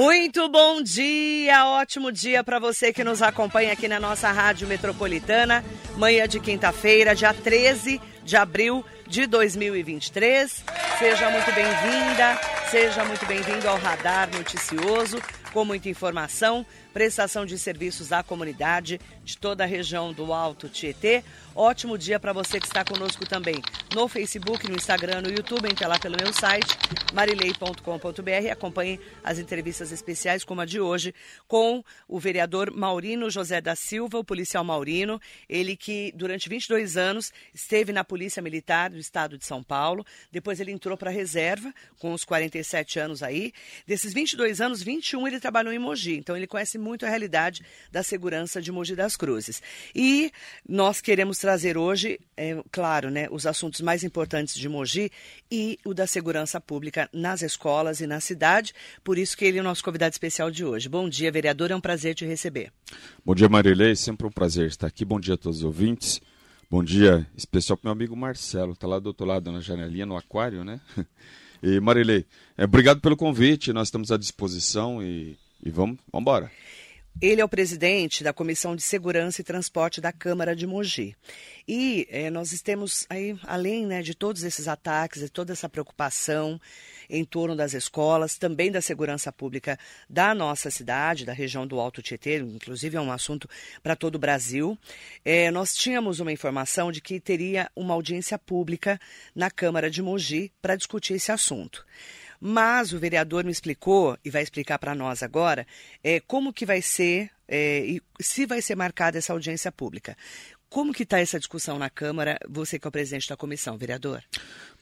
Muito bom dia, ótimo dia para você que nos acompanha aqui na nossa Rádio Metropolitana. Manhã de quinta-feira, dia 13 de abril de 2023. Seja muito bem-vinda, seja muito bem-vindo ao Radar Noticioso, com muita informação, prestação de serviços à comunidade de toda a região do Alto Tietê. Ótimo dia para você que está conosco também no Facebook, no Instagram, no YouTube, entre lá pelo meu site, marilei.com.br. Acompanhe as entrevistas especiais, como a de hoje, com o vereador Maurino José da Silva, o policial Maurino, ele que durante 22 anos esteve na Polícia Militar do Estado de São Paulo, depois ele entrou para a reserva, com os 47 anos aí. Desses 22 anos, 21 ele trabalhou em Mogi, então ele conhece muito a realidade da segurança de Mogi das Cruzes. E nós queremos trazer hoje, é, claro, né, os assuntos mais importantes de Mogi e o da segurança pública nas escolas e na cidade. Por isso que ele é o nosso convidado especial de hoje. Bom dia, vereador, é um prazer te receber. Bom dia, Marilei, sempre um prazer estar aqui. Bom dia a todos os ouvintes. Bom dia especial para meu amigo Marcelo, está lá do outro lado na janelinha, no aquário, né? E Marilei, é, obrigado pelo convite, nós estamos à disposição e, e vamos, vamos embora. Ele é o presidente da Comissão de Segurança e Transporte da Câmara de Mogi. E é, nós temos aí, além né, de todos esses ataques e toda essa preocupação em torno das escolas, também da segurança pública da nossa cidade, da região do Alto Tietê, inclusive é um assunto para todo o Brasil. É, nós tínhamos uma informação de que teria uma audiência pública na Câmara de Mogi para discutir esse assunto. Mas o vereador me explicou, e vai explicar para nós agora, é, como que vai ser é, e se vai ser marcada essa audiência pública. Como que está essa discussão na Câmara, você que é o presidente da comissão, vereador?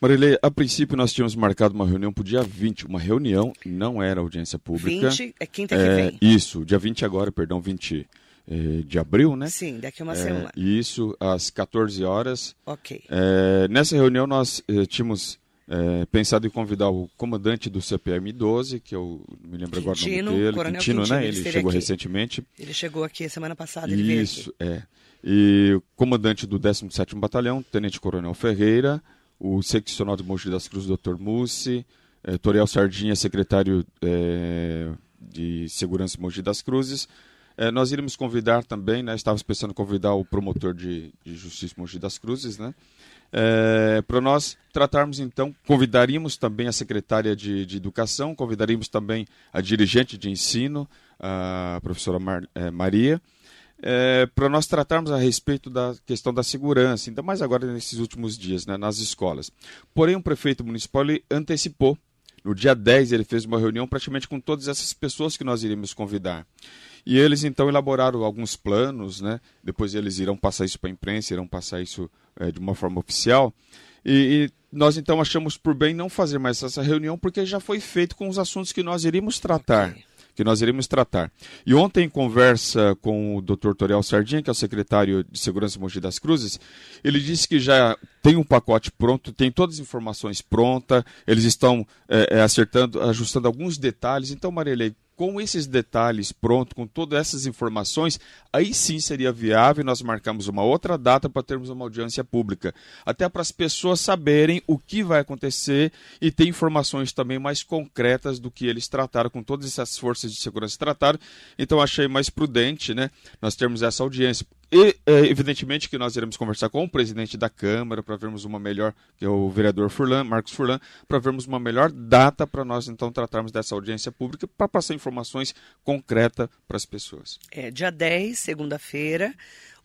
Marilei, a princípio nós tínhamos marcado uma reunião para o dia 20, uma reunião, não era audiência pública. 20 é quinta que é, vem. Isso, dia 20 agora, perdão, 20 é, de abril, né? Sim, daqui a uma é, semana. Isso, às 14 horas. Ok. É, nessa reunião nós eh, tínhamos é, pensado em convidar o comandante do CPM 12, que eu me lembro Quintino, agora o nome dele, Coronel Quintino, Quintino, né? ele Ele chegou aqui. recentemente. Ele chegou aqui semana passada, ele veio Isso, é. E o comandante do 17º Batalhão, Tenente Coronel Ferreira, o seccional de Mogi das Cruzes, Dr. Mussi, é, Toriel Sardinha, secretário é, de Segurança Mogi das Cruzes. É, nós iríamos convidar também, né, estávamos pensando em convidar o promotor de, de Justiça Mogi das Cruzes, né, é, para nós tratarmos então, convidaríamos também a secretária de, de Educação, convidaríamos também a dirigente de ensino, a professora Mar, é, Maria, é, para nós tratarmos a respeito da questão da segurança, ainda mais agora nesses últimos dias, né, nas escolas. Porém, o prefeito municipal antecipou. No dia 10, ele fez uma reunião praticamente com todas essas pessoas que nós iríamos convidar. E eles então elaboraram alguns planos, né? depois eles irão passar isso para a imprensa, irão passar isso é, de uma forma oficial. E, e, nós então achamos por bem não fazer mais essa reunião, porque já foi feito com os assuntos que nós iríamos tratar. Ok. Que nós iríamos tratar. E ontem, em conversa com o Dr. Toriel Sardinha, que é o secretário de Segurança Mogi das Cruzes, ele disse que já tem um pacote pronto, tem todas as informações prontas, eles estão é, acertando, ajustando alguns detalhes. Então, Marilei, com esses detalhes pronto, com todas essas informações, aí sim seria viável nós marcamos uma outra data para termos uma audiência pública. Até para as pessoas saberem o que vai acontecer e ter informações também mais concretas do que eles trataram, com todas essas forças de segurança trataram. Então achei mais prudente né, nós termos essa audiência. E, é, evidentemente, que nós iremos conversar com o presidente da Câmara para vermos uma melhor, que é o vereador Furlan, Marcos Furlan, para vermos uma melhor data para nós então tratarmos dessa audiência pública para passar informações concretas para as pessoas. É, dia 10, segunda-feira,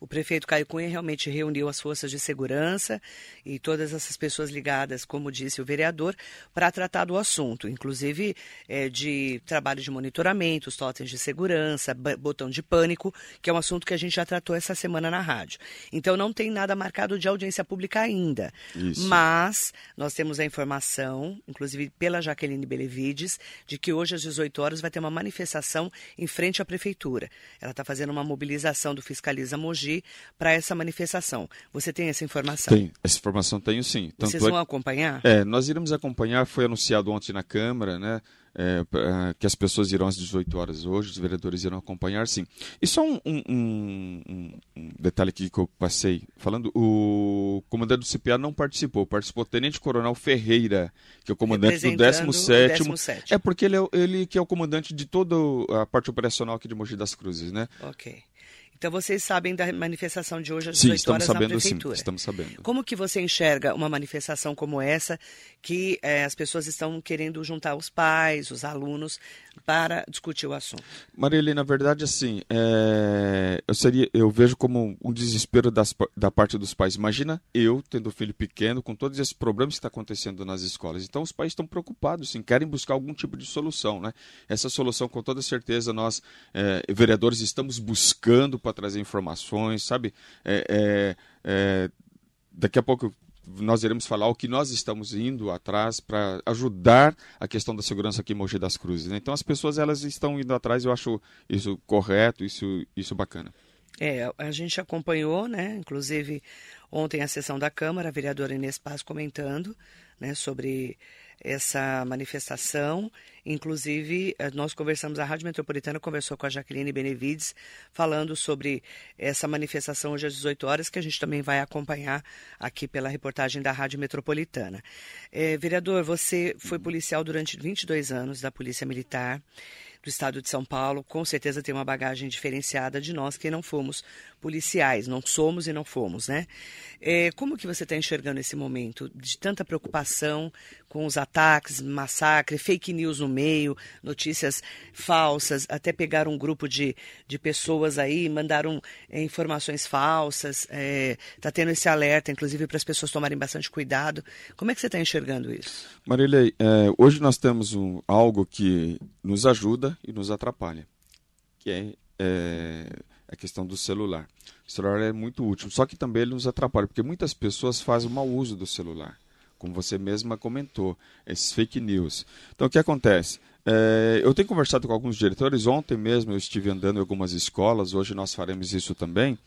o prefeito Caio Cunha realmente reuniu as forças de segurança e todas essas pessoas ligadas, como disse o vereador, para tratar do assunto, inclusive é, de trabalho de monitoramento, os totens de segurança, botão de pânico, que é um assunto que a gente já tratou essa semana na rádio. Então não tem nada marcado de audiência pública ainda. Isso. Mas nós temos a informação, inclusive pela Jaqueline Belevides, de que hoje às 18 horas vai ter uma manifestação em frente à prefeitura. Ela está fazendo uma mobilização do Fiscaliza Mogi para essa manifestação. Você tem essa informação? Tem, essa informação tenho sim. Tanto Vocês é vão acompanhar? É, nós iremos acompanhar, foi anunciado ontem na Câmara, né? é, que as pessoas irão às 18 horas hoje, os vereadores irão acompanhar, sim. E só um, um, um, um detalhe aqui que eu passei falando, o comandante do CPA não participou, participou o Tenente Coronel Ferreira, que é o comandante do 17 É porque ele é, ele que é o comandante de toda a parte operacional aqui de Mogi das Cruzes, né? Ok. Então vocês sabem da manifestação de hoje às 18 sim, horas sabendo, na prefeitura. Sim, estamos sabendo. Como que você enxerga uma manifestação como essa, que é, as pessoas estão querendo juntar os pais, os alunos, para discutir o assunto? Marília, na verdade, assim, é, eu, seria, eu vejo como um desespero das, da parte dos pais. Imagina eu tendo filho pequeno, com todos esses problemas que estão acontecendo nas escolas. Então, os pais estão preocupados, sim, querem buscar algum tipo de solução. Né? Essa solução, com toda certeza, nós, é, vereadores, estamos buscando para trazer informações, sabe? É, é, é, daqui a pouco nós iremos falar o que nós estamos indo atrás para ajudar a questão da segurança aqui em Mogi das Cruzes. Né? Então as pessoas elas estão indo atrás, eu acho isso correto, isso, isso bacana. É, a gente acompanhou, né? Inclusive ontem a sessão da Câmara, a vereadora Inês Paz comentando, né, sobre essa manifestação. Inclusive, eh, nós conversamos, a Rádio Metropolitana conversou com a Jaqueline Benevides, falando sobre essa manifestação hoje às 18 horas, que a gente também vai acompanhar aqui pela reportagem da Rádio Metropolitana. É, vereador, você foi policial durante 22 anos da Polícia Militar do estado de São Paulo, com certeza tem uma bagagem diferenciada de nós que não fomos policiais, não somos e não fomos, né? É, como que você está enxergando esse momento de tanta preocupação com os ataques, massacre, fake news no meio, notícias falsas, até pegar um grupo de, de pessoas aí, mandaram é, informações falsas, está é, tá tendo esse alerta, inclusive para as pessoas tomarem bastante cuidado. Como é que você está enxergando isso? Marília, é, hoje nós temos um, algo que nos ajuda e nos atrapalha, que é, é a questão do celular. O celular é muito útil, só que também ele nos atrapalha, porque muitas pessoas fazem mau uso do celular, como você mesma comentou, esses fake news. Então o que acontece? É, eu tenho conversado com alguns diretores. Ontem mesmo eu estive andando em algumas escolas, hoje nós faremos isso também,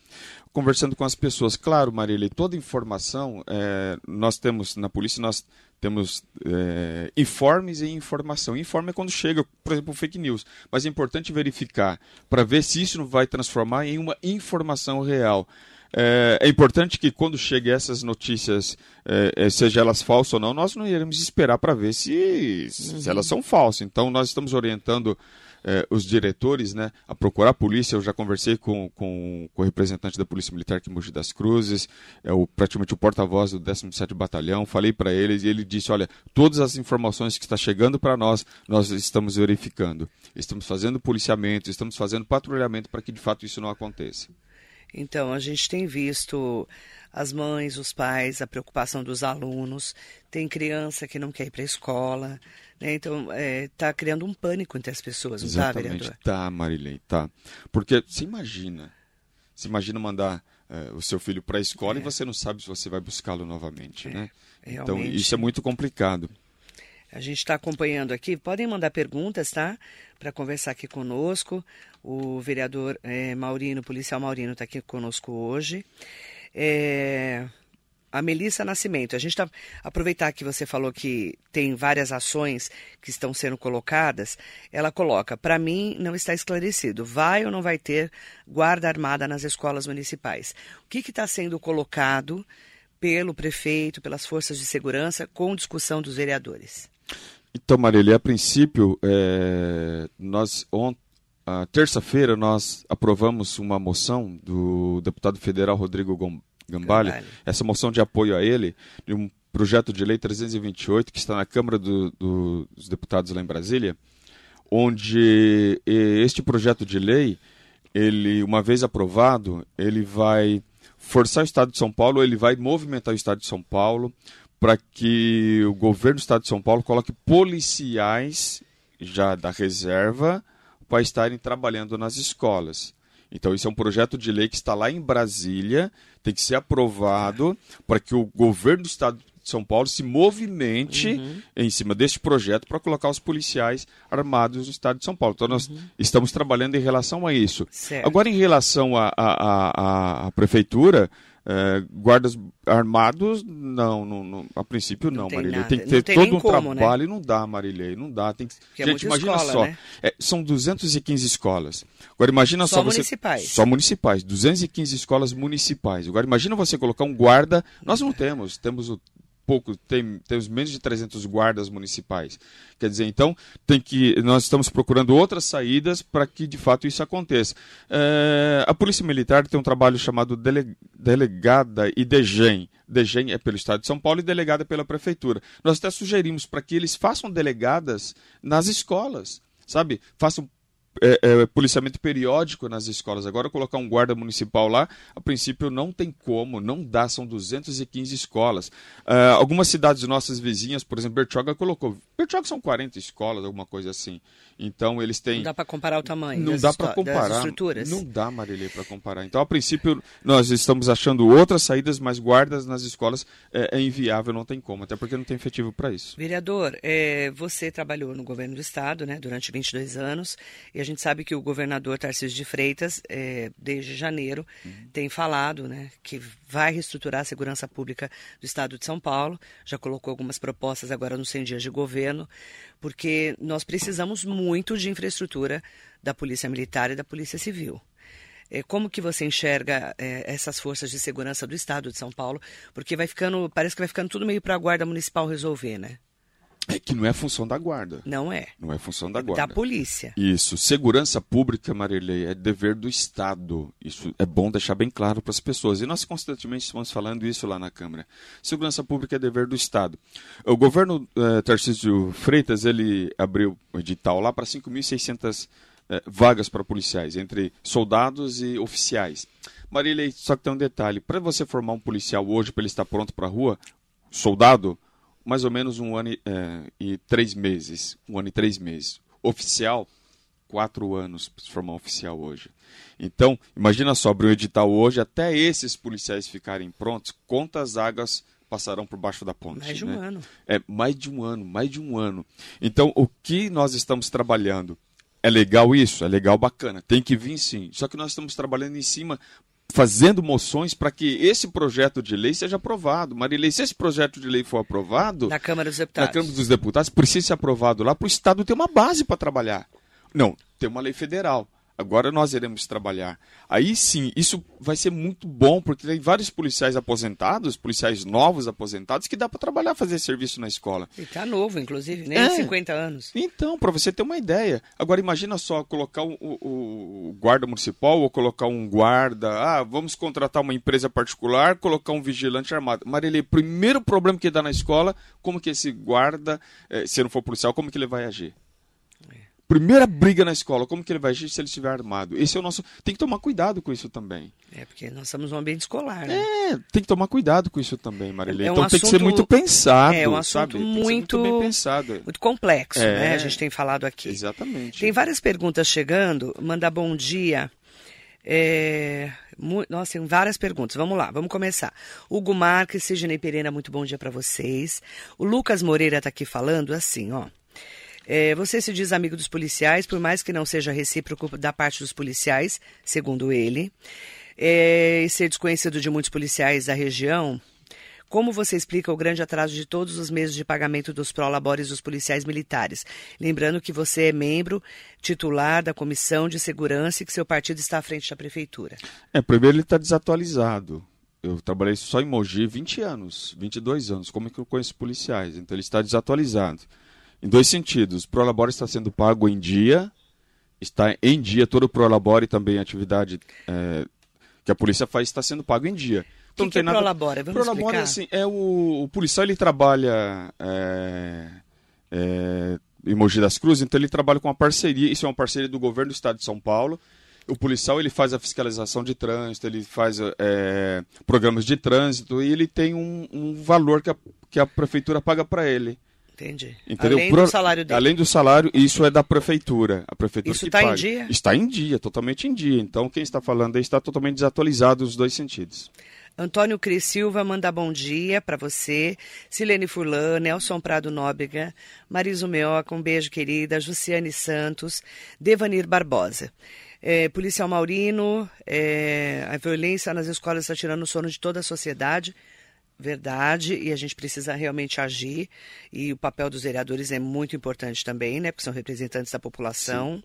conversando com as pessoas. Claro, Marília, toda informação, é, nós temos na polícia, nós temos é, informes e informação. Informe é quando chega, por exemplo, fake news. Mas é importante verificar para ver se isso não vai transformar em uma informação real. É, é, importante que quando cheguem essas notícias, é, é, seja elas falsas ou não, nós não iremos esperar para ver se, se, elas são falsas. Então, nós estamos orientando é, os diretores né, a procurar a polícia. Eu já conversei com, com, com o representante da Polícia Militar aqui em Mogi das Cruzes, é o, praticamente o porta-voz do 17 Batalhão. Falei para ele e ele disse: Olha, todas as informações que está chegando para nós, nós estamos verificando. Estamos fazendo policiamento, estamos fazendo patrulhamento para que de fato isso não aconteça. Então, a gente tem visto as mães, os pais, a preocupação dos alunos. Tem criança que não quer ir para a escola. Né? Então, está é, tá criando um pânico entre as pessoas, não está, vereador? Tá, Marilei, tá. Porque se imagina, se imagina mandar é, o seu filho para a escola é. e você não sabe se você vai buscá-lo novamente, é, né? Então, isso é muito complicado. A gente está acompanhando aqui. Podem mandar perguntas, tá? Para conversar aqui conosco. O vereador é, Maurino, policial Maurino, está aqui conosco hoje. É, a Melissa Nascimento. A gente está aproveitar que você falou que tem várias ações que estão sendo colocadas. Ela coloca: para mim não está esclarecido. Vai ou não vai ter guarda armada nas escolas municipais? O que está sendo colocado pelo prefeito, pelas forças de segurança, com discussão dos vereadores? Então, Marília, a princípio, é, nós ontem, terça-feira nós aprovamos uma moção do deputado federal Rodrigo Gambale, essa moção de apoio a ele, de um projeto de lei 328 que está na Câmara do, do, dos Deputados lá em Brasília, onde este projeto de lei, ele uma vez aprovado, ele vai forçar o Estado de São Paulo, ele vai movimentar o Estado de São Paulo para que o governo do Estado de São Paulo coloque policiais já da reserva para estarem trabalhando nas escolas. Então, isso é um projeto de lei que está lá em Brasília, tem que ser aprovado para que o governo do Estado de São Paulo se movimente uhum. em cima deste projeto para colocar os policiais armados no estado de São Paulo. Então, nós uhum. estamos trabalhando em relação a isso. Certo. Agora, em relação à prefeitura, é, guardas armados, não, não, não, a princípio não, não tem Marilei. Nada. Tem que ter tem todo um como, né? trabalho né? e não dá, Marilei, não dá. Tem que... É Gente, imagina escola, só, né? é, são 215 escolas. Agora imagina só, só você... municipais. Só municipais, 215 escolas municipais. Agora imagina você colocar um guarda, nós não temos, temos o pouco, tem, temos menos de 300 guardas municipais. Quer dizer, então, tem que, nós estamos procurando outras saídas para que de fato isso aconteça. É, a Polícia Militar tem um trabalho chamado dele, Delegada e DEGEM. DEGEM é pelo Estado de São Paulo e delegada pela Prefeitura. Nós até sugerimos para que eles façam delegadas nas escolas sabe? Façam é, é, policiamento periódico nas escolas. Agora, colocar um guarda municipal lá, a princípio não tem como, não dá, são 215 escolas. Uh, algumas cidades nossas vizinhas, por exemplo, Bertioga colocou. Bertioga são 40 escolas, alguma coisa assim. Então, eles têm. Não dá para comparar o tamanho. Não dá para comparar. estruturas. Não dá, Marilê, para comparar. Então, a princípio, nós estamos achando outras saídas, mas guardas nas escolas é, é inviável, não tem como, até porque não tem efetivo para isso. Vereador, é, você trabalhou no governo do estado né, durante 22 anos e a gente sabe que o governador Tarcísio de Freitas, é, desde janeiro, uhum. tem falado né, que vai reestruturar a segurança pública do estado de São Paulo. Já colocou algumas propostas agora nos 100 dias de governo, porque nós precisamos muito de infraestrutura da Polícia Militar e da Polícia Civil. É, como que você enxerga é, essas forças de segurança do Estado de São Paulo? Porque vai ficando, parece que vai ficando tudo meio para a Guarda Municipal resolver, né? É que não é função da guarda. Não é. Não é função da guarda. Da polícia. Isso. Segurança pública, Marilei, é dever do Estado. Isso é bom deixar bem claro para as pessoas. E nós constantemente estamos falando isso lá na Câmara. Segurança pública é dever do Estado. O governo eh, Tarcísio Freitas, ele abriu o edital lá para 5.600 eh, vagas para policiais, entre soldados e oficiais. Marilei, só que tem um detalhe. Para você formar um policial hoje, para ele estar pronto para a rua, soldado, mais ou menos um ano e, é, e, três meses. Um ano e três meses. Oficial, quatro anos para se formar um oficial hoje. Então, imagina só, abrir um edital hoje, até esses policiais ficarem prontos, quantas águas passarão por baixo da ponte. Mais de um né? ano. É, mais de um ano, mais de um ano. Então, o que nós estamos trabalhando? É legal isso? É legal, bacana. Tem que vir sim. Só que nós estamos trabalhando em cima fazendo moções para que esse projeto de lei seja aprovado. Marilei, se esse projeto de lei for aprovado. Na Câmara dos Deputados. Na Câmara dos Deputados, precisa ser aprovado lá para o Estado ter uma base para trabalhar. Não, tem uma lei federal. Agora nós iremos trabalhar. Aí sim, isso vai ser muito bom, porque tem vários policiais aposentados, policiais novos aposentados, que dá para trabalhar, fazer serviço na escola. E tá novo, inclusive, nem é. 50 anos. Então, para você ter uma ideia. Agora imagina só, colocar o, o, o, guarda municipal ou colocar um guarda. Ah, vamos contratar uma empresa particular, colocar um vigilante armado. Marilei, primeiro problema que dá na escola, como que esse guarda, eh, se não for policial, como que ele vai agir? Primeira briga na escola, como que ele vai agir se ele estiver armado? Esse é o nosso. Tem que tomar cuidado com isso também. É, porque nós estamos num ambiente escolar, né? É, tem que tomar cuidado com isso também, Marilene. É um então assunto, tem que ser muito pensado. É um assunto muito, muito, bem pensado. Muito complexo, é, né? A gente tem falado aqui. Exatamente. Tem várias perguntas chegando. Manda bom dia. É... Nossa, tem várias perguntas. Vamos lá, vamos começar. Hugo Marques, Sidney Pereira, muito bom dia para vocês. O Lucas Moreira está aqui falando assim, ó. É, você se diz amigo dos policiais, por mais que não seja recíproco da parte dos policiais, segundo ele, é, e ser desconhecido de muitos policiais da região. Como você explica o grande atraso de todos os meses de pagamento dos prolabores dos policiais militares? Lembrando que você é membro titular da Comissão de Segurança e que seu partido está à frente da Prefeitura. É, primeiro ele está desatualizado. Eu trabalhei só em Mogi 20 anos, 22 anos. Como é que eu conheço policiais? Então ele está desatualizado em dois sentidos. O Prolabore está sendo pago em dia, está em dia, todo o Prolabore também a atividade é, que a polícia faz está sendo pago em dia. Então, que, que é nada... Prolabore? Vamos Prolabore, assim, é o, o policial ele trabalha é, é, em Mogi das Cruzes, então ele trabalha com uma parceria, isso é uma parceria do governo do estado de São Paulo, o policial ele faz a fiscalização de trânsito, ele faz é, programas de trânsito e ele tem um, um valor que a, que a prefeitura paga para ele. Entendi. Entendeu? Além Pro... do salário dele. Além do salário, isso é da prefeitura. A prefeitura isso está em dia? Está em dia, totalmente em dia. Então, quem está falando aí está totalmente desatualizado nos dois sentidos. Antônio Cris Silva manda bom dia para você. Silene Furlan, Nelson Prado Nóbrega, Mariso Meoca, um beijo querida. Jussiane Santos, Devanir Barbosa. É, policial Maurino, é, a violência nas escolas está tirando o sono de toda a sociedade. Verdade, e a gente precisa realmente agir, e o papel dos vereadores é muito importante também, né, porque são representantes da população. Sim.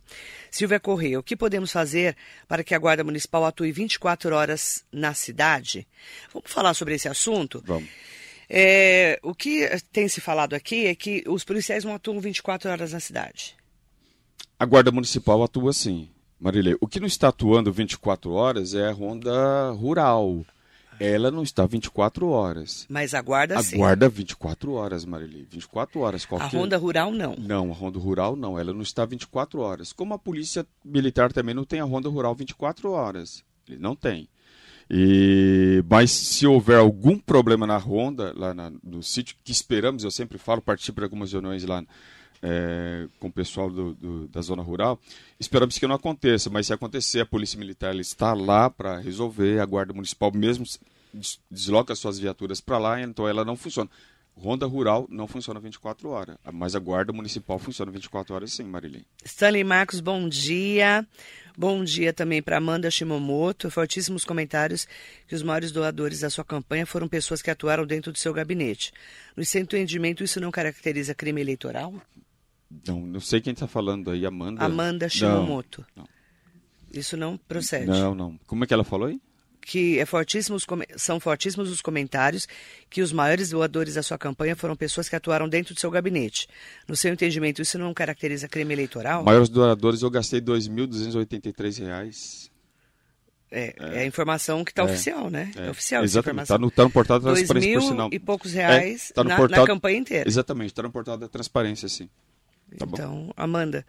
Silvia Correia, o que podemos fazer para que a Guarda Municipal atue 24 horas na cidade? Vamos falar sobre esse assunto? Vamos. É, o que tem se falado aqui é que os policiais não atuam 24 horas na cidade. A Guarda Municipal atua sim, Marilei. O que não está atuando 24 horas é a ronda rural ela não está 24 horas. Mas a guarda a sim. A guarda 24 horas, Marili. 24 horas. Qualquer... A ronda rural não. Não, a ronda rural não. Ela não está 24 horas. Como a polícia militar também não tem a ronda rural 24 horas. Ele não tem. E, mas se houver algum problema na ronda, lá na, no sítio, que esperamos, eu sempre falo, participo de algumas reuniões lá é, com o pessoal do, do, da zona rural. Esperamos que não aconteça, mas se acontecer, a Polícia Militar está lá para resolver, a Guarda Municipal mesmo desloca suas viaturas para lá, então ela não funciona. Ronda Rural não funciona 24 horas, mas a Guarda Municipal funciona 24 horas sim, Marilene. Stanley Marcos, bom dia. Bom dia também para Amanda Shimomoto. Fortíssimos comentários que os maiores doadores da sua campanha foram pessoas que atuaram dentro do seu gabinete. No seu entendimento, isso não caracteriza crime eleitoral? Não, não sei quem está falando aí, Amanda. Amanda Shimomoto. Não, não. Isso não procede. Não, não. Como é que ela falou aí? Que é fortíssimos, são fortíssimos os comentários que os maiores doadores da sua campanha foram pessoas que atuaram dentro do seu gabinete. No seu entendimento, isso não caracteriza crime eleitoral? Maiores doadores, eu gastei R$ 2.283. É, é, é, a informação que está é, oficial, né? É, é oficial Exatamente. Está no, tá no portal da transparência, por sinal. e poucos reais é, tá na, portal, na, campanha inteira. Exatamente, está no portal da transparência, sim. Tá então. Amanda,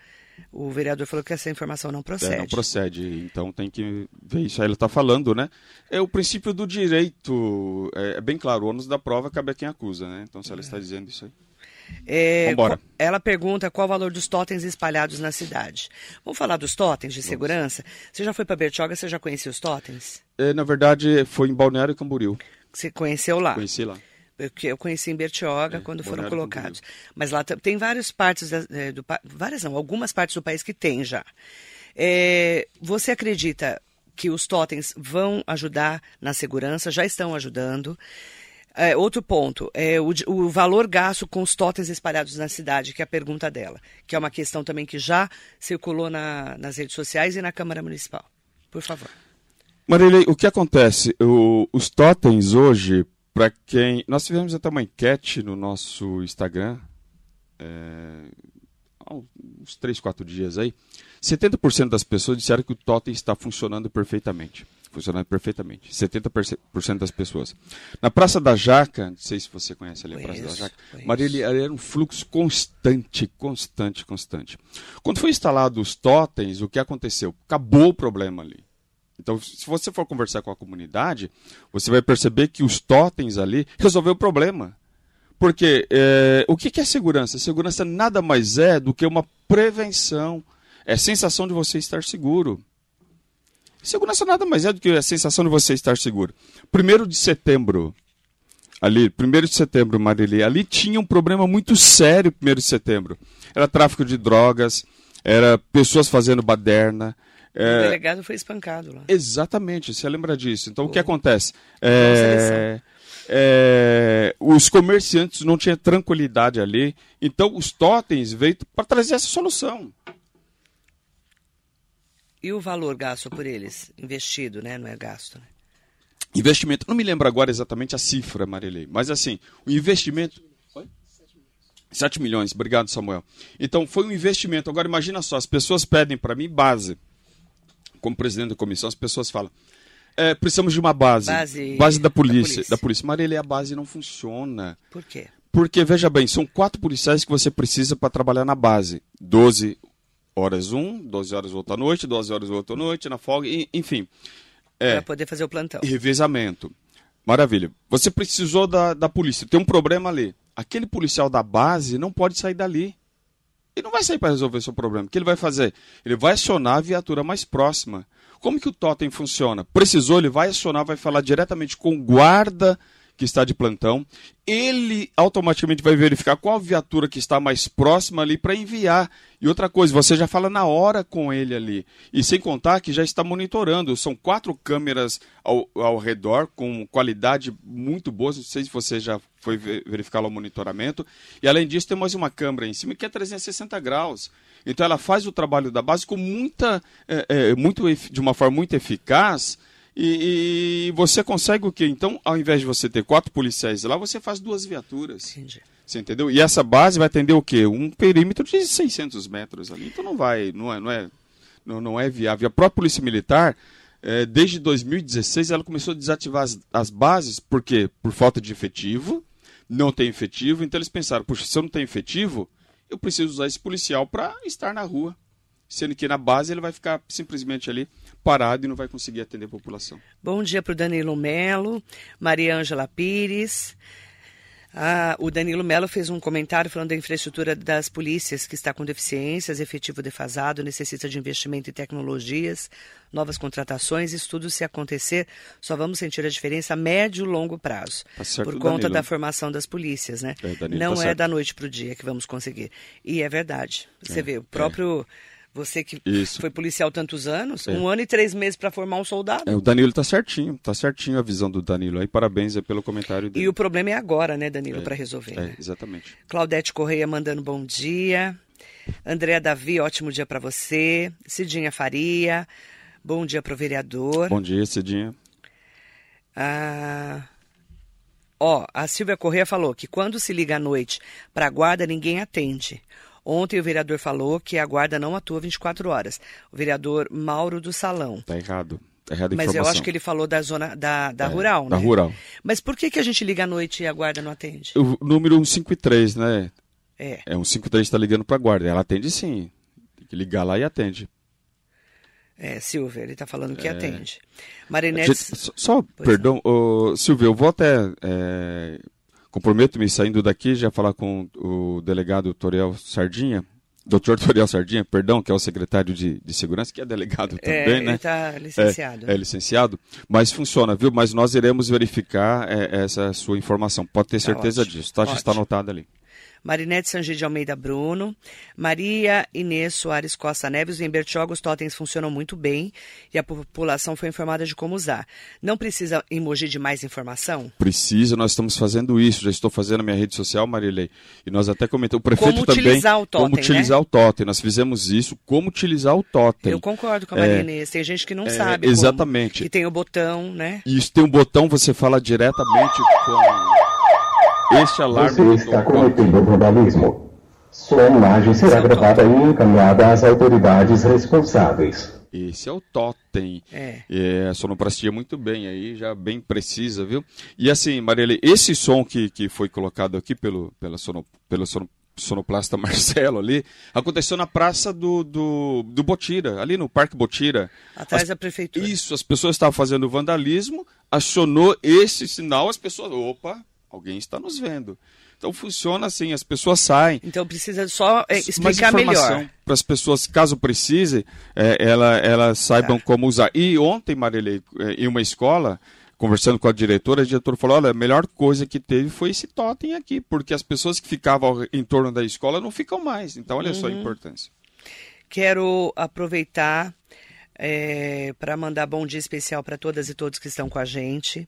o vereador falou que essa informação não procede. É, não procede, então tem que ver isso aí. Ele está falando, né? É o princípio do direito, é, é, bem claro, o ônus da prova cabe a quem acusa, né? Então, se ela está dizendo isso aí. É, ela pergunta qual o valor dos totens espalhados na cidade. Vamos falar dos totens de segurança? Vamos. Você já foi para Bertioga, você já conhecia os totens? É, na verdade, foi em Balneário Camboriú. Você conheceu lá? Conheci lá que eu conheci em Bertioga é, quando foram colocados. Mas lá tem várias partes da, é, do várias não, algumas partes do país que tem já. É, você acredita que os totens vão ajudar na segurança? Já estão ajudando. É, outro ponto, é o, o, valor gasto com os totens espalhados na cidade, que é a pergunta dela, que é uma questão também que já circulou na, nas redes sociais e na Câmara Municipal. Por favor. Marilei, o que acontece? O, os totens hoje, para quem. Nós tivemos até uma enquete no nosso Instagram, é, há uns 3, 4 dias aí. 70% das pessoas disseram que o totem está funcionando perfeitamente. Funcionando perfeitamente. 70% das pessoas. Na Praça da Jaca, não sei se você conhece ali a Praça da Jaca, Marília era um fluxo constante, constante, constante. Quando foi instalado os totens, o que aconteceu? Acabou o problema ali. Então, se você for conversar com a comunidade, você vai perceber que os totens ali resolveu o problema. Porque é, o que é segurança? Segurança nada mais é do que uma prevenção. É a sensação de você estar seguro. Segurança nada mais é do que a sensação de você estar seguro. Primeiro de setembro, ali, primeiro de setembro, Marili, ali tinha um problema muito sério, primeiro de setembro. Era tráfico de drogas, era pessoas fazendo baderna, o delegado foi espancado lá. Exatamente, você lembra disso. Então, Pô. o que acontece? É, é, os comerciantes não tinham tranquilidade ali. Então, os totens veio para trazer essa solução. E o valor gasto por eles? Investido, né? Não é gasto, né? Investimento, não me lembro agora exatamente a cifra, Marilei, mas assim, o investimento. 7 milhões, obrigado Samuel. Então foi um investimento. Agora imagina só, as pessoas pedem para mim base como presidente da comissão, as pessoas falam. É, precisamos de uma base. Base, base da, polícia, da polícia. Da polícia. Marília, a base não funciona. Por quê? Porque, veja bem, são quatro policiais que você precisa para trabalhar na base. 12 horas um, 12 horas outra noite, 12 horas outra noite, na folga, enfim. É, para poder fazer o plantão. Revezamento. Maravilha. Você precisou da, da polícia, tem um problema ali. Aquele policial da base não pode sair dali. Ele não vai sair para resolver seu problema. O que ele vai fazer? Ele vai acionar a viatura mais próxima. Como que o totem funciona? Precisou, ele vai acionar, vai falar diretamente com o guarda que está de plantão, ele automaticamente vai verificar qual viatura que está mais próxima ali para enviar. E outra coisa, você já fala na hora com ele ali. E sem contar que já está monitorando. São quatro câmeras ao, ao redor com qualidade muito boa. Não sei se você já foi verificar o monitoramento. E além disso, temos uma câmera em cima que é 360 graus. Então ela faz o trabalho da base com muita, é, é, muito, de uma forma muito eficaz e, e, você consegue o quê? Então, ao invés de você ter quatro policiais lá, você faz duas viaturas. Entendi. Você entendeu? E essa base vai atender o quê? Um perímetro de 600 metros ali. Então não vai, não é, não é, não, não é viável. A própria Polícia Militar, é, desde 2016, ela começou a desativar as, as bases, por quê? Por falta de efetivo, não tem efetivo. Então eles pensaram, puxa, se eu não tenho efetivo, eu preciso usar esse policial para estar na rua. Sendo que na base ele vai ficar simplesmente ali parado e não vai conseguir atender a população. Bom dia para o Danilo Melo, Maria Ângela Pires. Ah, o Danilo Melo fez um comentário falando da infraestrutura das polícias, que está com deficiências, efetivo defasado, necessita de investimento em tecnologias, novas contratações. Isso tudo, se acontecer, só vamos sentir a diferença a médio e longo prazo. Tá por conta Danilo. da formação das polícias, né? É, Não tá é certo. da noite para o dia que vamos conseguir. E é verdade. Você é, vê, o próprio. É você que Isso. foi policial tantos anos, é. um ano e três meses para formar um soldado. É, o Danilo está certinho, está certinho a visão do Danilo aí. Parabéns pelo comentário dele. E o problema é agora, né, Danilo, é, para resolver. É, né? exatamente. Claudete Correia mandando bom dia. André Davi, ótimo dia para você. Cidinha Faria, bom dia para o vereador. Bom dia, Cidinha. Ah, ó, a Silvia Correia falou que quando se liga à noite para a guarda, ninguém atende. Ontem o vereador falou que a guarda não atua 24 horas. O vereador Mauro do Salão. Está errado. Tá errado Mas eu acho que ele falou da zona da, da é, rural, da né? Da rural. Mas por que, que a gente liga à noite e a guarda não atende? O número 153, né? É. É, 153 está ligando para a guarda. Ela atende sim. Tem que ligar lá e atende. É, Silvia, ele está falando que é. atende. Marinete. Só, só perdão, oh, Silvia, eu vou até é, Comprometo-me, saindo daqui, já falar com o delegado Toriel Sardinha, doutor Toriel Sardinha, perdão, que é o secretário de, de Segurança, que é delegado é, também, é, né? está licenciado. É, é, licenciado, mas funciona, viu? Mas nós iremos verificar é, essa sua informação, pode ter tá certeza ótimo. disso, tá? Já está anotado ali. Marinete Sangi de Almeida Bruno, Maria Inês Soares Costa Neves. Em Bertioga, os totens funcionam muito bem e a população foi informada de como usar. Não precisa emoji de mais informação? Precisa, nós estamos fazendo isso. Já estou fazendo na minha rede social, Marilei. E nós até comentamos, o prefeito como também. Utilizar o totem, como utilizar né? o totem. Nós fizemos isso, como utilizar o totem. Eu concordo com a Maria é, Inês. Tem gente que não é, sabe. Exatamente. Como. E tem o botão, né? Isso, tem um botão, você fala diretamente com este alarme. Você está cometendo vandalismo. Sua imagem será gravada e encaminhada às autoridades responsáveis. Esse é o totem. É. é. A sonoplastia muito bem aí, já bem precisa, viu? E assim, Marielle, esse som que, que foi colocado aqui pelo, pela sono, pelo sono, sonoplasta Marcelo ali, aconteceu na praça do, do, do Botira, ali no Parque Botira. Atrás as, da prefeitura. Isso, as pessoas estavam fazendo vandalismo, acionou esse sinal, as pessoas, opa, alguém está nos vendo. Então funciona assim, as pessoas saem. Então precisa só é, explicar melhor. Para as pessoas, caso precise, é, ela, elas saibam tá. como usar. E ontem, Marilei, é, em uma escola, conversando com a diretora, a diretora falou: olha, a melhor coisa que teve foi esse totem aqui, porque as pessoas que ficavam em torno da escola não ficam mais. Então, olha uhum. só a uhum. importância. Quero aproveitar é, para mandar bom dia especial para todas e todos que estão com a gente.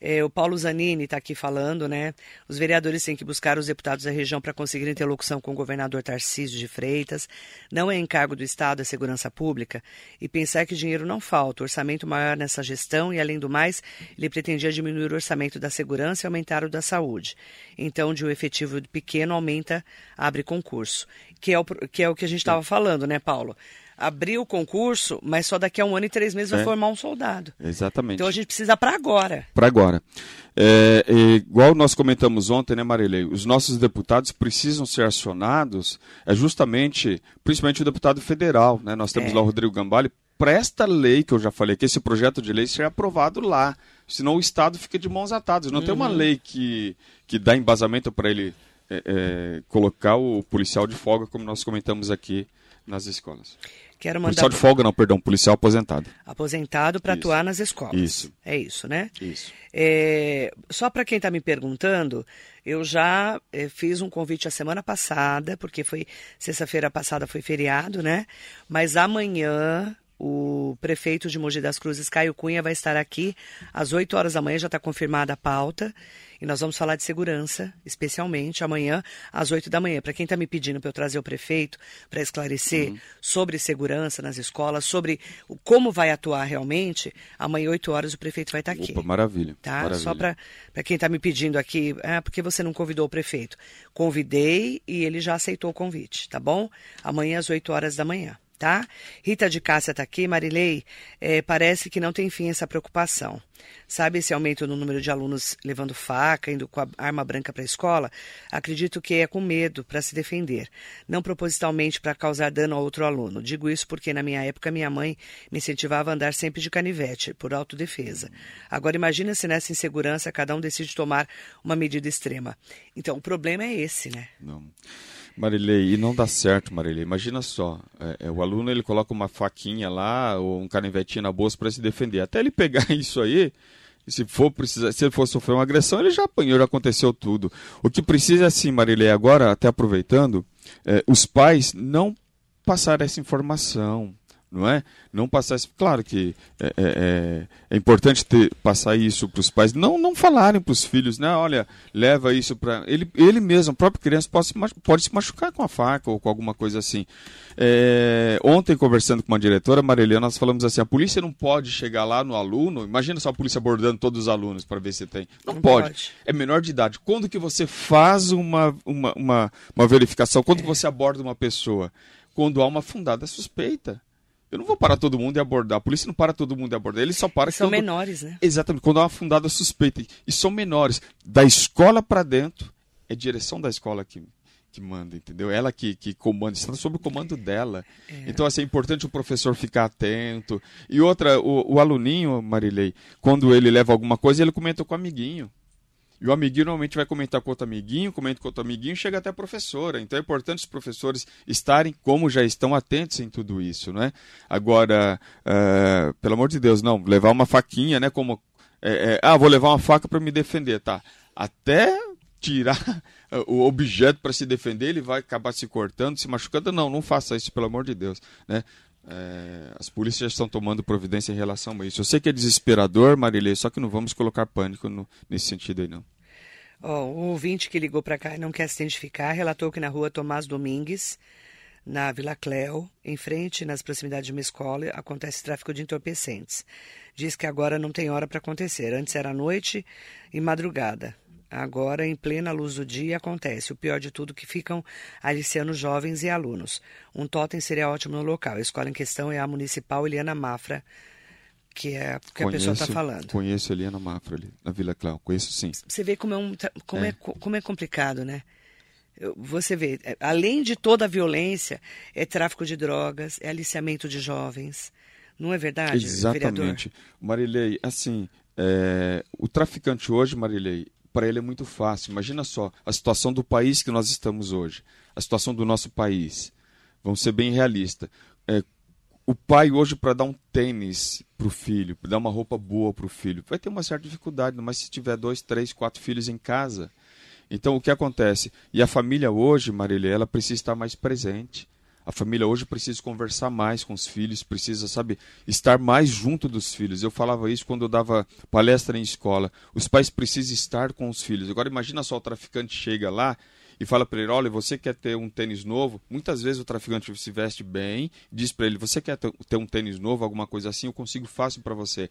É, o Paulo Zanini está aqui falando, né? Os vereadores têm que buscar os deputados da região para conseguir interlocução com o governador Tarcísio de Freitas. Não é encargo do Estado a segurança pública. E pensar que dinheiro não falta, orçamento maior nessa gestão e, além do mais, ele pretendia diminuir o orçamento da segurança e aumentar o da saúde. Então, de um efetivo pequeno aumenta, abre concurso. Que é o que, é o que a gente estava falando, né, Paulo? Abrir o concurso, mas só daqui a um ano e três meses é. vai formar um soldado. Exatamente. Então a gente precisa para agora. Para agora. É, é, igual nós comentamos ontem, né, Marilei? Os nossos deputados precisam ser acionados, é justamente, principalmente o deputado federal, né? Nós temos é. lá o Rodrigo Gambale, para esta lei que eu já falei, que esse projeto de lei seja aprovado lá. Senão o Estado fica de mãos atadas. Não uhum. tem uma uhum. lei que, que dá embasamento para ele é, é, colocar o policial de folga, como nós comentamos aqui nas escolas. Quero mandar Policial de folga, não, perdão, policial aposentado. aposentado para atuar nas escolas. Isso. É isso, né? Isso. É, só para quem está me perguntando, eu já eh, fiz um convite a semana passada, porque foi sexta-feira passada foi feriado, né? Mas amanhã o prefeito de Mogi das Cruzes, Caio Cunha, vai estar aqui às 8 horas da manhã, já está confirmada a pauta. E nós vamos falar de segurança, especialmente amanhã, às 8 da manhã. Para quem está me pedindo para eu trazer o prefeito para esclarecer sobre segurança nas escolas, sobre como vai atuar realmente, amanhã, 8 horas, o prefeito vai estar aqui. Opa, maravilha. Tá? maravilha. Só para quem está me pedindo aqui, ah, por que você não convidou o prefeito? Convidei e ele já aceitou o convite, tá bom? Amanhã às 8 horas da manhã, tá? Rita de Cássia está aqui, Marilei, eh, parece que não tem fim essa preocupação. Sabe esse aumento no número de alunos levando faca, indo com a arma branca para a escola? Acredito que é com medo para se defender, não propositalmente para causar dano a outro aluno. Digo isso porque na minha época minha mãe me incentivava a andar sempre de canivete, por autodefesa. Agora imagina se nessa insegurança cada um decide tomar uma medida extrema. Então o problema é esse, né? Não. Marilei, e não dá certo, Marilei. Imagina só, é, é, o aluno ele coloca uma faquinha lá ou um canivetinho na bolsa para se defender. Até ele pegar isso aí, se for precisar, se ele for sofrer uma agressão, ele já apanhou, já aconteceu tudo. O que precisa assim, Marilei, agora, até aproveitando, é, os pais não passar essa informação, não é? Não passar isso. Claro que é, é, é, é importante ter, passar isso para os pais, não, não falarem para os filhos, né? Olha, leva isso para. Ele, ele mesmo, a própria criança, pode se, pode se machucar com a faca ou com alguma coisa assim. É, ontem, conversando com uma diretora, Marília, nós falamos assim: a polícia não pode chegar lá no aluno. Imagina só a polícia abordando todos os alunos para ver se tem. Não, Não pode. pode. É menor de idade. Quando que você faz uma, uma, uma, uma verificação? Quando que você aborda uma pessoa? Quando há uma fundada suspeita. Eu não vou parar todo mundo e abordar. A polícia não para todo mundo e abordar. Ele só para São quando... menores, né? Exatamente, quando há uma fundada suspeita. E são menores. Da escola para dentro, é direção da escola que, que manda, entendeu? Ela que, que comanda, está sob o comando dela. Então, assim, é importante o professor ficar atento. E outra, o, o aluninho, Marilei, quando ele leva alguma coisa, ele comenta com o amiguinho. E o amiguinho normalmente vai comentar com outro amiguinho, comenta com outro amiguinho, chega até a professora. Então é importante os professores estarem, como já estão, atentos em tudo isso, não é? Agora, eh, pelo amor de Deus, não, levar uma faquinha, né? Como, eh, eh, ah, vou levar uma faca para me defender, tá? Até tirar o objeto para se defender, ele vai acabar se cortando, se machucando. Não, não faça isso, pelo amor de Deus, né? É, as polícias estão tomando providência em relação a isso. Eu sei que é desesperador, Marilei, só que não vamos colocar pânico no- nesse sentido aí, não. Ó, o ouvinte que ligou para cá e não quer se identificar relatou que na rua Tomás Domingues, na Vila Cléo, em frente, nas proximidades de uma escola, acontece tráfico de entorpecentes. Diz que agora não tem hora para acontecer. Antes era noite e madrugada. Agora, em plena luz do dia, acontece. O pior de tudo que ficam aliciando jovens e alunos. Um totem seria ótimo no local. A escola em questão é a Municipal Eliana Mafra, que é o que a pessoa está falando. Conheço a Eliana Mafra ali, na Vila Cléo. Conheço sim. Você vê como é, um, como é. É. co- como é complicado, né? Você vê, é, além de toda a violência, é tráfico de drogas, é aliciamento de jovens. Não é verdade, vereador? Exatamente. Marilei, assim, é, o traficante hoje, Marilei, para ele é muito fácil. Imagina só a situação do país que nós estamos hoje, a situação do nosso país. Vamos ser bem realistas. É, o pai hoje para dar um tênis para o filho, para dar uma roupa boa para o filho, vai ter uma certa dificuldade, mas se tiver dois, três, quatro filhos em casa. Então o que acontece? E a família hoje, Marília, ela precisa estar mais presente. A família hoje precisa conversar mais com os filhos, precisa, sabe, estar mais junto dos filhos. Eu falava isso quando eu dava palestra em escola. Os pais precisam estar com os filhos. Agora imagina só o traficante chega lá e fala para ele: olha, você quer ter um tênis novo? Muitas vezes o traficante se veste bem, diz para ele: você quer ter um tênis novo, alguma coisa assim? Eu consigo fácil para você.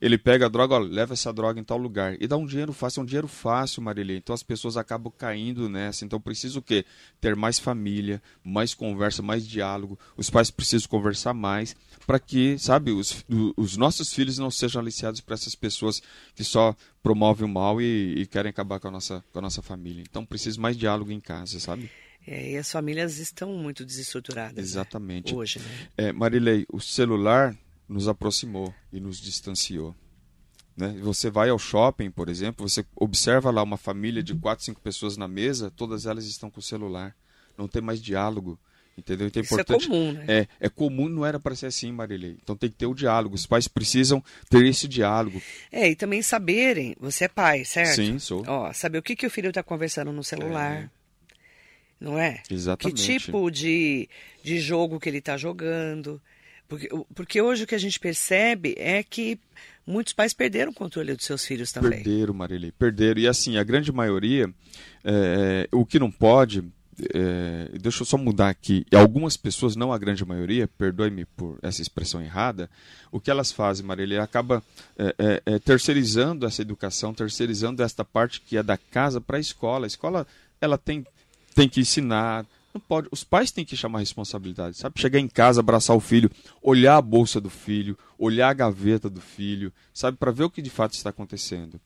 Ele pega a droga, olha, leva essa droga em tal lugar e dá um dinheiro fácil, é um dinheiro fácil, Marília. Então as pessoas acabam caindo nessa. Então preciso o quê? Ter mais família, mais conversa, mais diálogo. Os pais precisam conversar mais para que, sabe, os, os nossos filhos não sejam aliciados por essas pessoas que só promovem o mal e, e querem acabar com a nossa, com a nossa família. Então precisa mais diálogo em casa, sabe? É, e as famílias estão muito desestruturadas. né? Exatamente. Hoje, né? É, Marilei, o celular nos aproximou e nos distanciou. Né? Você vai ao shopping, por exemplo, você observa lá uma família de quatro, cinco pessoas na mesa, todas elas estão com o celular. Não tem mais diálogo. Entendeu? Então é Isso importante. É comum, né? É, é comum, não era para ser assim, Marilei. Então tem que ter o diálogo. Os pais precisam ter esse diálogo. É, e também saberem, você é pai, certo? Sim, sou. Ó, saber o que, que o filho está conversando no celular. É. Não é? Exatamente. Que tipo de, de jogo que ele está jogando. Porque, porque hoje o que a gente percebe é que muitos pais perderam o controle dos seus filhos também. Perderam, Marilei, perderam. E assim, a grande maioria, é, o que não pode, é, deixa eu só mudar aqui. Algumas pessoas, não a grande maioria, perdoe-me por essa expressão errada, o que elas fazem, Marília, acaba é, é, é, terceirizando essa educação, terceirizando esta parte que é da casa para a escola. A escola ela tem, tem que ensinar, não pode. Os pais têm que chamar responsabilidade, sabe? Chegar em casa, abraçar o filho, olhar a bolsa do filho, olhar a gaveta do filho, sabe? Para ver o que de fato está acontecendo.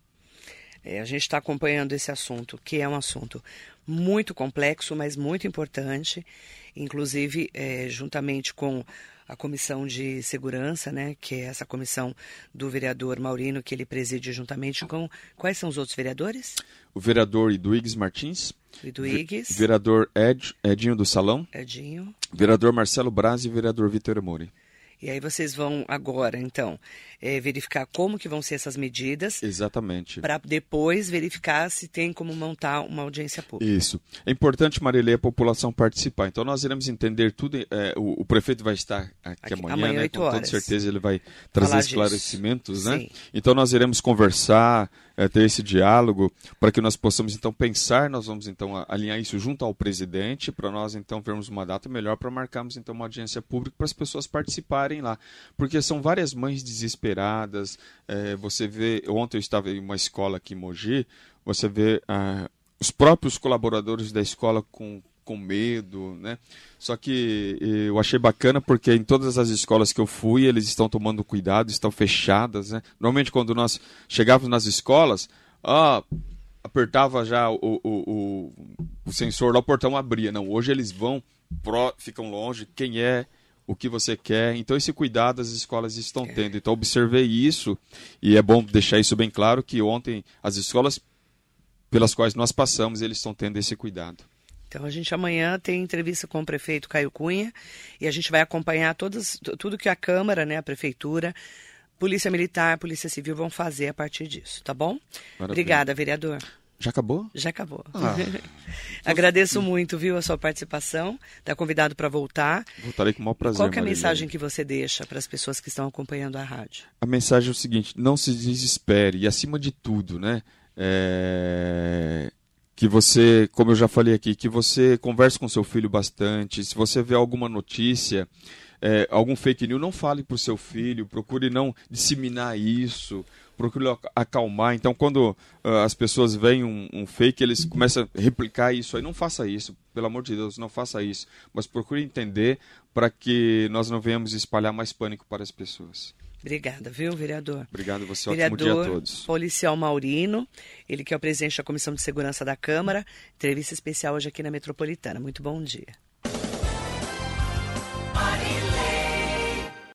É, a gente está acompanhando esse assunto, que é um assunto muito complexo, mas muito importante, inclusive é, juntamente com a comissão de segurança, né, que é essa comissão do vereador Maurino, que ele preside juntamente com. Quais são os outros vereadores? O vereador Iduígues Martins. Iduígues. Vereador Ed, Edinho do Salão. Edinho. Vereador Marcelo Braz e vereador Vitor Amori. E aí vocês vão agora, então, é, verificar como que vão ser essas medidas. Exatamente. Para depois verificar se tem como montar uma audiência pública. Isso. É importante, Marilê, a população participar. Então nós iremos entender tudo. É, o, o, prefeito vai estar aqui, aqui amanhã, amanhã né? Com horas. toda certeza ele vai trazer Falar esclarecimentos, disso. né? Sim. Então nós iremos conversar, é, ter esse diálogo para que nós possamos então pensar, nós vamos então alinhar isso junto ao presidente para nós então vermos uma data melhor para marcarmos então uma audiência pública para as pessoas participarem lá, porque são várias mães desesperadas. É, você vê, ontem eu estava em uma escola aqui em Mogi, você vê ah, os próprios colaboradores da escola com com medo, né? Só que eu achei bacana porque em todas as escolas que eu fui, eles estão tomando cuidado, estão fechadas, né? Normalmente quando nós chegávamos nas escolas, ah, apertava já o, o, o, o sensor lá, o portão abria. Não, hoje eles vão, pro, ficam longe, quem é, o que você quer. Então esse cuidado as escolas estão é. tendo. Então observei isso e é bom deixar isso bem claro que ontem as escolas pelas quais nós passamos, eles estão tendo esse cuidado. Então a gente amanhã tem entrevista com o prefeito Caio Cunha e a gente vai acompanhar todas, tudo que a Câmara, né, a Prefeitura, Polícia Militar, Polícia Civil vão fazer a partir disso, tá bom? Maravilha. Obrigada, vereador. Já acabou? Já acabou. Ah, Agradeço muito, viu, a sua participação. Está convidado para voltar. Voltarei com o maior prazer. Qual é a mensagem que você deixa para as pessoas que estão acompanhando a rádio? A mensagem é o seguinte: não se desespere e, acima de tudo, né? É que você, como eu já falei aqui, que você converse com seu filho bastante. Se você vê alguma notícia, é, algum fake news, não fale para o seu filho, procure não disseminar isso, procure acalmar. Então, quando uh, as pessoas veem um, um, fake, eles começam a replicar isso aí. Não faça isso, pelo amor de Deus, não faça isso. Mas procure entender para que nós não venhamos espalhar mais pânico para as pessoas. Obrigada, viu, vereador? Obrigado você, vereador, ótimo dia a todos. Policial Maurino, ele que é o presidente da Comissão de Segurança da Câmara. Entrevista especial hoje aqui na Metropolitana. Muito bom dia.